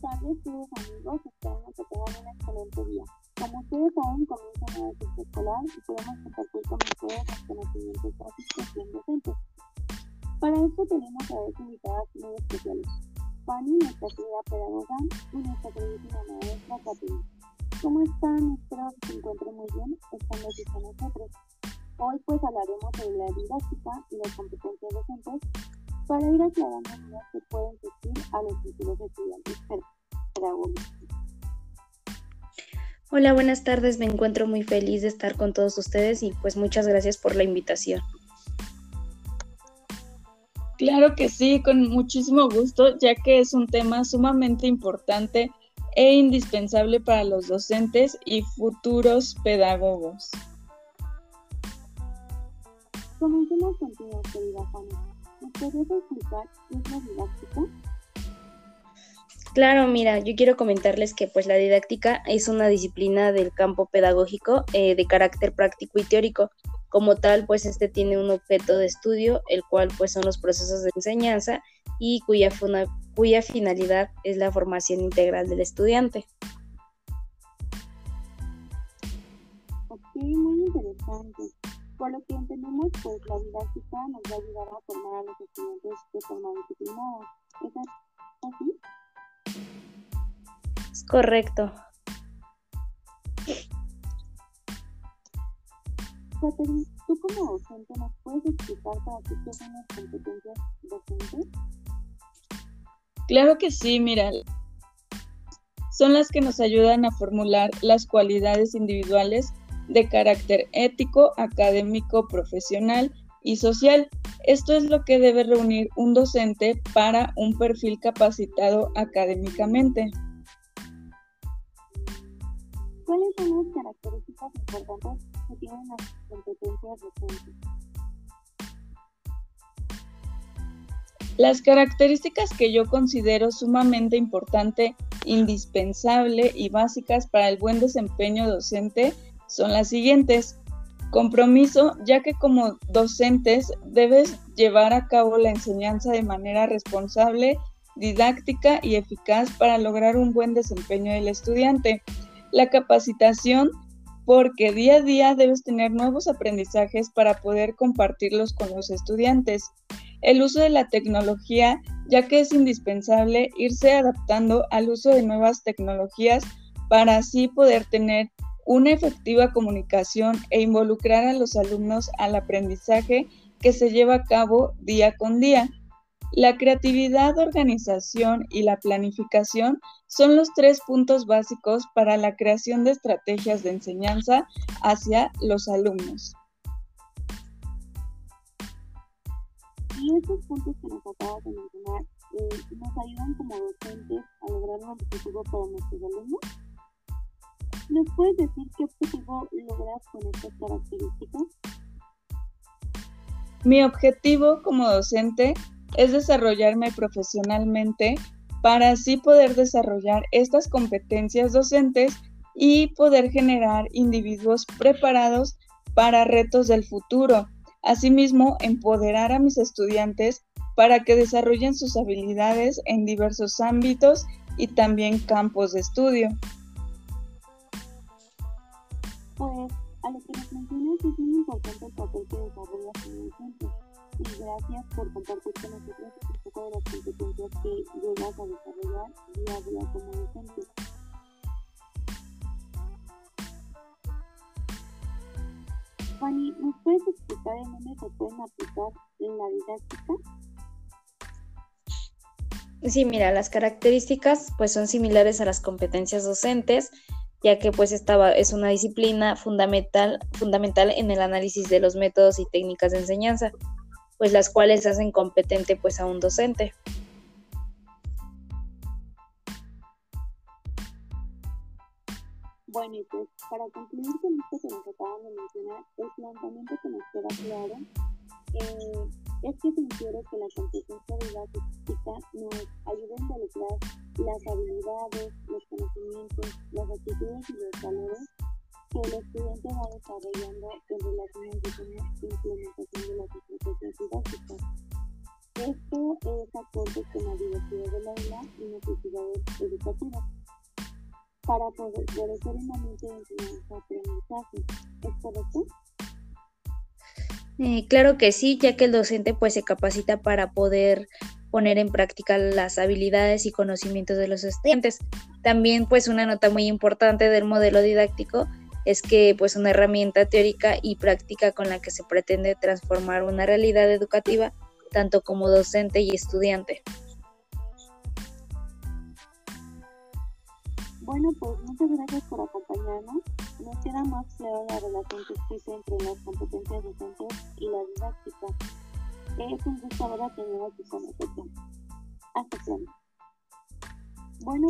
tardes, queridos amigos. Esperamos que tengan un excelente día. Como ustedes saben, comienza un nuevo ciclo escolar y queremos compartir con ustedes los conocimientos básicos y docentes. Para esto tenemos a dos invitadas muy especiales. Fanny, nuestra querida pedagoga, y nuestra queridísima maestra Caterina. ¿Cómo están? Espero que se encuentren muy bien estando aquí con nosotros. Hoy pues hablaremos sobre la didáctica y las competencias docentes para ir aclarando dudas que pueden surgir a los futuros estudiantes pedagógicos. Hola, buenas tardes. Me encuentro muy feliz de estar con todos ustedes y pues muchas gracias por la invitación. Claro que sí, con muchísimo gusto, ya que es un tema sumamente importante e indispensable para los docentes y futuros pedagogos. Comencemos contigo, querida Fanny. ¿Me podrías explicar qué es la didáctica? Claro, mira, yo quiero comentarles que pues la didáctica es una disciplina del campo pedagógico eh, de carácter práctico y teórico. Como tal, pues este tiene un objeto de estudio, el cual pues son los procesos de enseñanza y cuya, cuya finalidad es la formación integral del estudiante. Ok, muy interesante. Por lo que entendemos, pues la didáctica nos va a ayudar a formar a los estudiantes de forma disciplinada. ¿Es así? Es correcto. Catherine, tú como docente, ¿nos puedes explicar para ti qué son las competencias docentes? Claro que sí, mira. Son las que nos ayudan a formular las cualidades individuales de carácter ético, académico, profesional y social. Esto es lo que debe reunir un docente para un perfil capacitado académicamente. ¿Cuáles son las características importantes que tienen las competencias docentes? Las características que yo considero sumamente importante, indispensable y básicas para el buen desempeño docente son las siguientes. Compromiso, ya que como docentes debes llevar a cabo la enseñanza de manera responsable, didáctica y eficaz para lograr un buen desempeño del estudiante. La capacitación, porque día a día debes tener nuevos aprendizajes para poder compartirlos con los estudiantes. El uso de la tecnología, ya que es indispensable irse adaptando al uso de nuevas tecnologías para así poder tener una efectiva comunicación e involucrar a los alumnos al aprendizaje que se lleva a cabo día con día. La creatividad, organización y la planificación son los tres puntos básicos para la creación de estrategias de enseñanza hacia los alumnos. Y estos puntos que nos acabas de mencionar eh, nos ayudan como docentes a lograr un objetivo para nuestros alumnos. ¿Nos puedes decir qué objetivo logras con estas características? Mi objetivo como docente es desarrollarme profesionalmente para así poder desarrollar estas competencias docentes y poder generar individuos preparados para retos del futuro. Asimismo, empoderar a mis estudiantes para que desarrollen sus habilidades en diversos ámbitos y también campos de estudio. Pues a lo que nos mencionas es muy importante el papel que desarrolla como docente. Y gracias por compartir con nosotros un poco de las competencias que llegas a desarrollar día a día como docente. Fanny, ¿nos puedes explicar en dónde se pueden aplicar en la didáctica? Sí, mira, las características pues son similares a las competencias docentes, ya que pues esta es una disciplina fundamental, fundamental en el análisis de los métodos y técnicas de enseñanza, pues las cuales hacen competente pues a un docente. Bueno, y pues para concluir con esto que nos acaban de mencionar, el planteamiento que nos queda claro eh, es que se infiere que la competencia didáctica nos ayuda a involucrar las habilidades, conocimientos, las actitudes y los valores que el estudiante va desarrollando en relación a la implementación de las estrategias didácticas. Esto es acorde con la diversidad del aula y necesidades educativas para poder ser un ambiente de enseñanza-aprendizaje. ¿Es correcto? Eh, claro que sí, ya que el docente pues se capacita para poder poner en práctica las habilidades y conocimientos de los estudiantes. También pues una nota muy importante del modelo didáctico es que pues una herramienta teórica y práctica con la que se pretende transformar una realidad educativa tanto como docente y estudiante. Bueno, pues muchas gracias por acompañarnos. Nos queda más claro la relación que existe entre las competencias docentes y la didáctica. Es un gusto haber aquí con nosotros. Hasta pronto. Bueno,